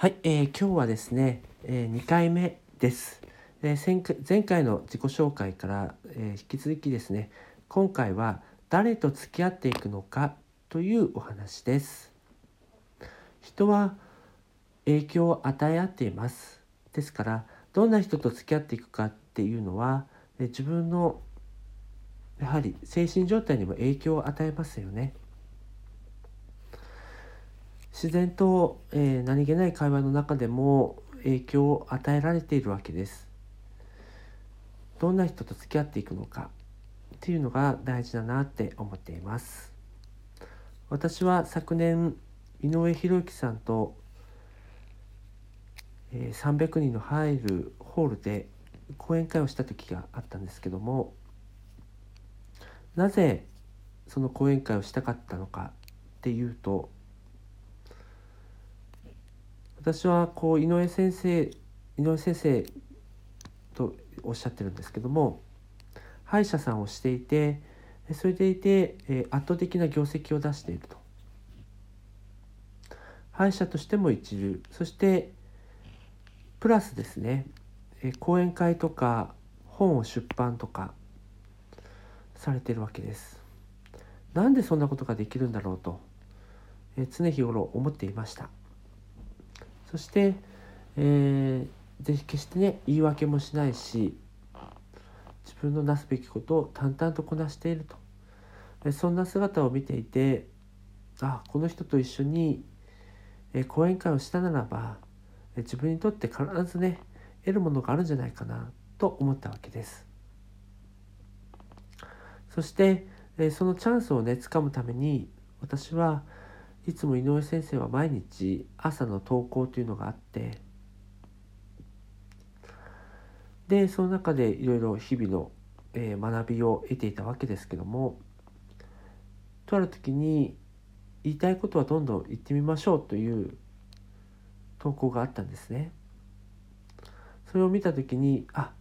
はい、えー今日はですね、え2回目です。えー前回前回の自己紹介から、えー引き続きですね、今回は誰と付き合っていくのかというお話です。人は影響を与え合っています。ですから、どんな人と付き合っていくかっていうのは、えー自分のやはり精神状態にも影響を与えますよね。自然と、えー何気ない会話の中でも影響を与えられているわけです。どんな人と付き合っていくのかっていうのが大事だなって思っています。私は昨年井上博之さんと、えー300人の入るホールで講演会をした時があったんですけどもなぜその講演会をしたかったのかっていうと私はこう井上先生井上先生とおっしゃってるんですけども歯医者さんをしていてそれでいて、圧倒的な業績を出していると。歯医者としても一流。そしてプラスですね、講演会とか本を出版とかされてるわけです。なんでそんなことができるんだろうと、常日頃思っていました。そして、えー、ぜひ決してね言い訳もしないし自分のなすべきことを淡々とこなしていると。そんな姿を見ていてあこの人と一緒にえ講演会をしたならばえ自分にとって必ずね得るものがあるんじゃないかなと思ったわけです。そしてえそのチャンスをね掴むために私はいつも井上先生は毎日朝の投稿というのがあってでその中でいろいろ日々の、えー学びを得ていたわけですけどもとある時に言いたいことはどんどん言ってみましょうという投稿があったんですね。それを見た時にあ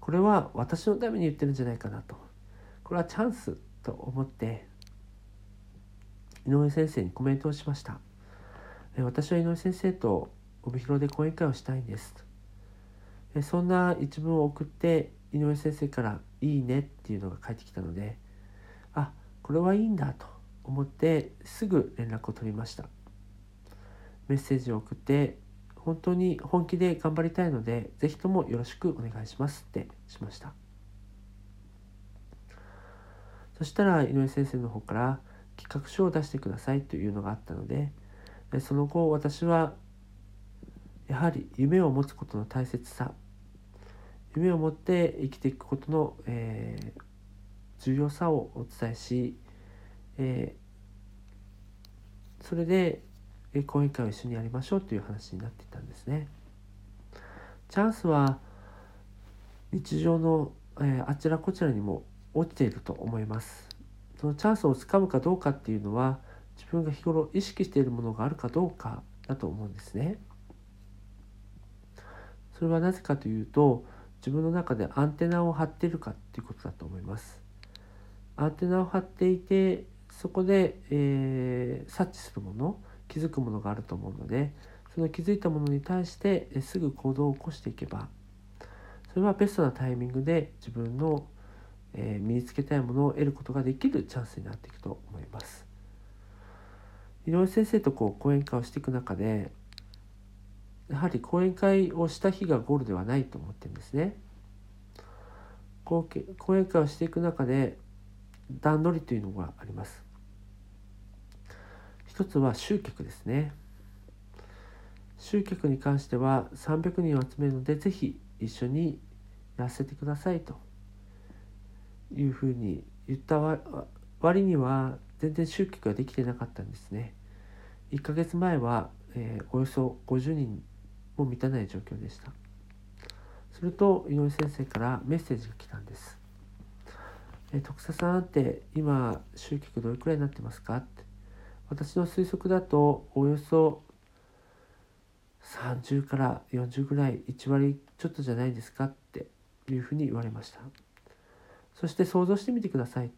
これは私のために言ってるんじゃないかなとこれはチャンスと思って井上先生にコメントをしました。私は井上先生と帯広で講演会をしたいんです。そんな一文を送って井上先生から「いいね」っていうのが返ってきたのであこれはいいんだと思ってすぐ連絡を取りましたメッセージを送って本当に本気で頑張りたいのでぜひともよろしくお願いしますってしましたそしたら井上先生の方から企画書を出してくださいというのがあったのででその後私はやはり夢を持つことの大切さ夢を持って生きていくことの、えー重要さをお伝えし、えーそれで、えー講演会を一緒にやりましょうという話になっていたんですね。チャンスは日常の、えーあちらこちらにも落ちていると思います。そのチャンスをつかむかどうかっていうのは自分が日頃意識しているものがあるかどうかだと思うんですね。それはなぜかというと自分の中でアンテナを張っているかっていうことだと思います。アンテナを張っていてそこで、えー察知するもの気づくものがあると思うのでその気づいたものに対してすぐ行動を起こしていけばそれはベストなタイミングで自分の、えー身につけたいものを得ることができるチャンスになっていくと思います。井上先生とこう講演会をしていく中でやはり講演会をした日がゴールではないと思ってるんですね。講演会をしていく中で段取りというのがあります。一つは集客ですね。集客に関しては300人を集めるのでぜひ一緒にやらせてくださいというふうに言った割には全然集客ができてなかったんですね。1ヶ月前は、えーおよそ50人も満たない状況でした。すると井上先生からメッセージが来たんです。えー徳佐さんって今集客どれくらいになってますか？って私の推測だとおよそ30から40ぐらい1割ちょっとじゃないですか？っていうふうに言われましたそして想像してみてください。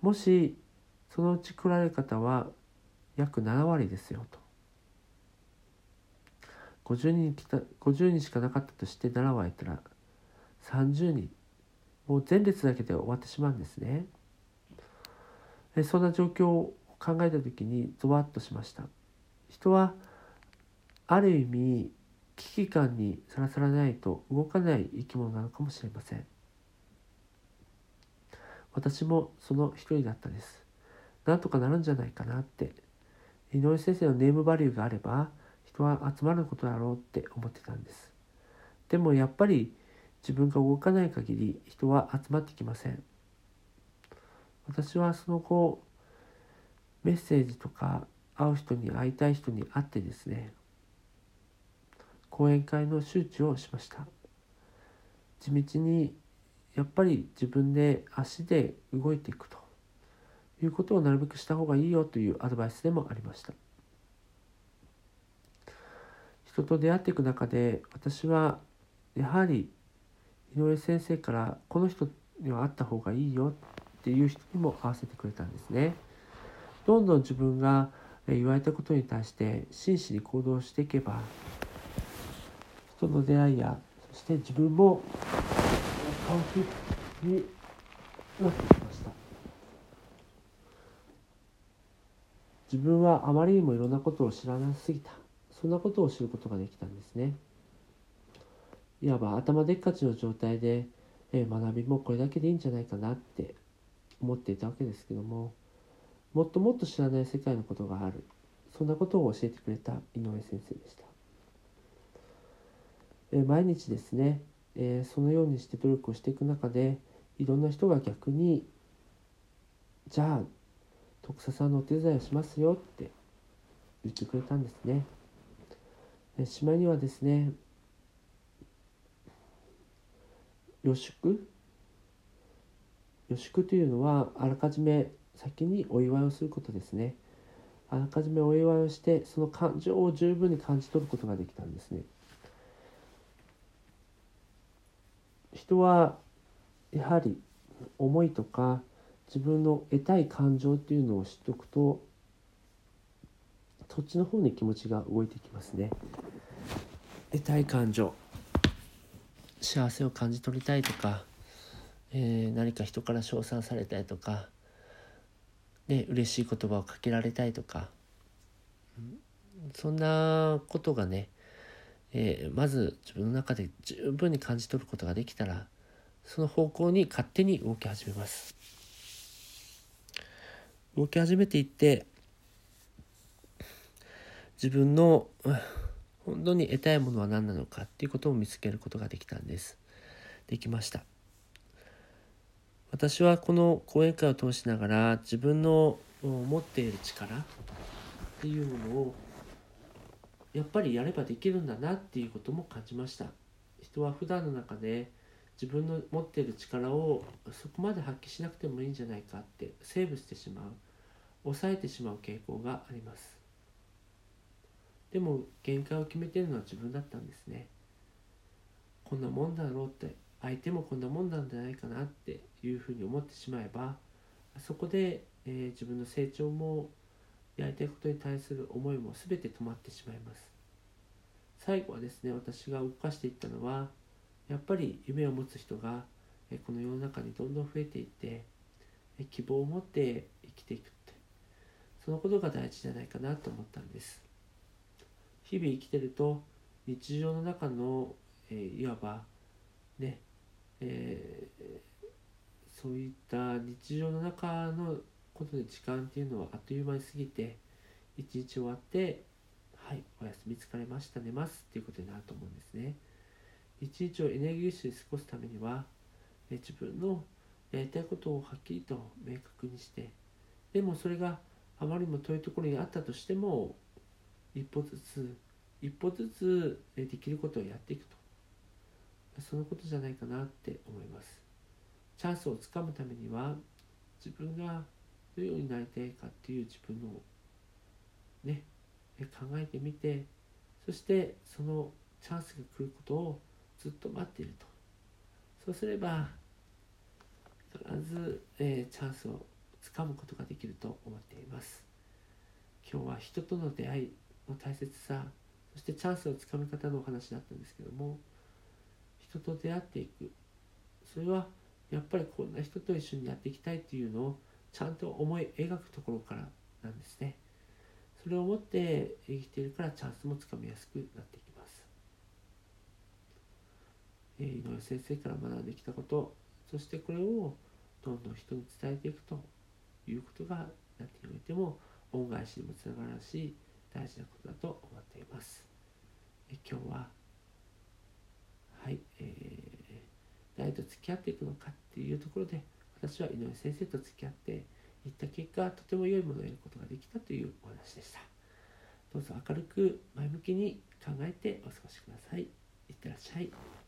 もしそのうち来られる方は約7割ですよと。50人来た50人しかなかったとして7割やったら30人。もう前列だけで終わってしまうんですね。そんな状況を考えた時にゾワッとしました。人はある意味危機感にさらさらないと動かない生き物なのかもしれません。私もその一人だったです。なんとかなるんじゃないかなって。井上先生のネームバリューがあれば人は集まることだろうって思ってたんです。でもやっぱり自分が動かない限り人は集まってきません。私はその後メッセージとか会う人に会いたい人に会ってですね講演会の周知をしました。地道にやっぱり自分で足で動いていくということをなるべくした方がいいよというアドバイスでもありました人と出会っていく中で私はやはり井上先生からこの人には会った方がいいよっていう人にも合わせてくれたんですね。どんどん自分が言われたことに対して真摯に行動していけば人の出会いやそして自分もになってきました自分はあまりにもいろんなことを知らなすぎたそんなことを知ることができたんですねいわば頭でっかちの状態で学びもこれだけでいいんじゃないかなって思っていたわけですけどももっともっと知らない世界のことがあるそんなことを教えてくれた井上先生でした、え毎日ですね、えそのようにして努力をしていく中でいろんな人が逆にじゃあ徳佐さんのお手伝いをしますよって言ってくれたんですね。しまいにはですね予祝？予祝というのはあらかじめ先にお祝いをすることですね。あらかじめお祝いをしてその感情を十分に感じ取ることができたんですね。人はやはり思いとか自分の得たい感情っていうのを知っておくとそっちの方に気持ちが動いてきますね。得たい感情幸せを感じ取りたいとか、えー、何か人から称賛されたいとかね、嬉しい言葉をかけられたいとか、そんなことがね、えー、まず自分の中で十分に感じ取ることができたらその方向に勝手に動き始めます。動き始めていって自分の本当に得たいものは何なのかっていうことを見つけることができたんです。できました。私はこの講演会を通しながら自分の持っている力っていうものをやっぱりやればできるんだなっていうことも感じました。人は普段の中で自分の持っている力をそこまで発揮しなくてもいいんじゃないかってセーブしてしまう抑えてしまう傾向があります。でも限界を決めてるのは自分だったんですね。こんなもんだろうって相手もこんなもんなんじゃないかなっていうふうに思ってしまえばそこで、えー、自分の成長もやりたいことに対する思いも全て止まってしまいます。最後はですね私が動かしていったのはやっぱり夢を持つ人がこの世の中にどんどん増えていって希望を持って生きていくってそのことが大事じゃないかなと思ったんです。日々生きてると日常の中の、えー、いわばねえー、そういった日常の中のことで時間っていうのはあっという間に過ぎて一日終わってはいお休み疲れました寝ますっていうことになると思うんですね。一日をエネルギッシュに過ごすためには、え自分のやりたいことをはっきりと明確にしてでもそれがあまりにも遠いところにあったとしても一歩ずつ一歩ずつできることをやっていくと。そのことじゃないかなって思います。チャンスをつかむためには自分がどのようになりたいかっていう自分のね考えてみてそしてそのチャンスが来ることをずっと待っていると。そうすれば必ず、えー、チャンスをつかむことができると思っています。今日は人との出会いの大切さそしてチャンスのつかみ方のお話だったんですけども人と出会っていく。それはやっぱりこんな人と一緒にやっていきたいっていうのをちゃんと思い描くところからなんですねそれを持って生きているからチャンスもつかみやすくなっていきます、えー、井上先生から学んできたことそしてこれをどんどん人に伝えていくということが何においても恩返しにもつながるし大事なことだと思っています。え今日ははい、えー、誰と付き合っていくのかっていうところで私は井上先生と付き合っていった結果とても良いものを得ることができたというお話でした。どうぞ明るく前向きに考えてお過ごしください。いってらっしゃい。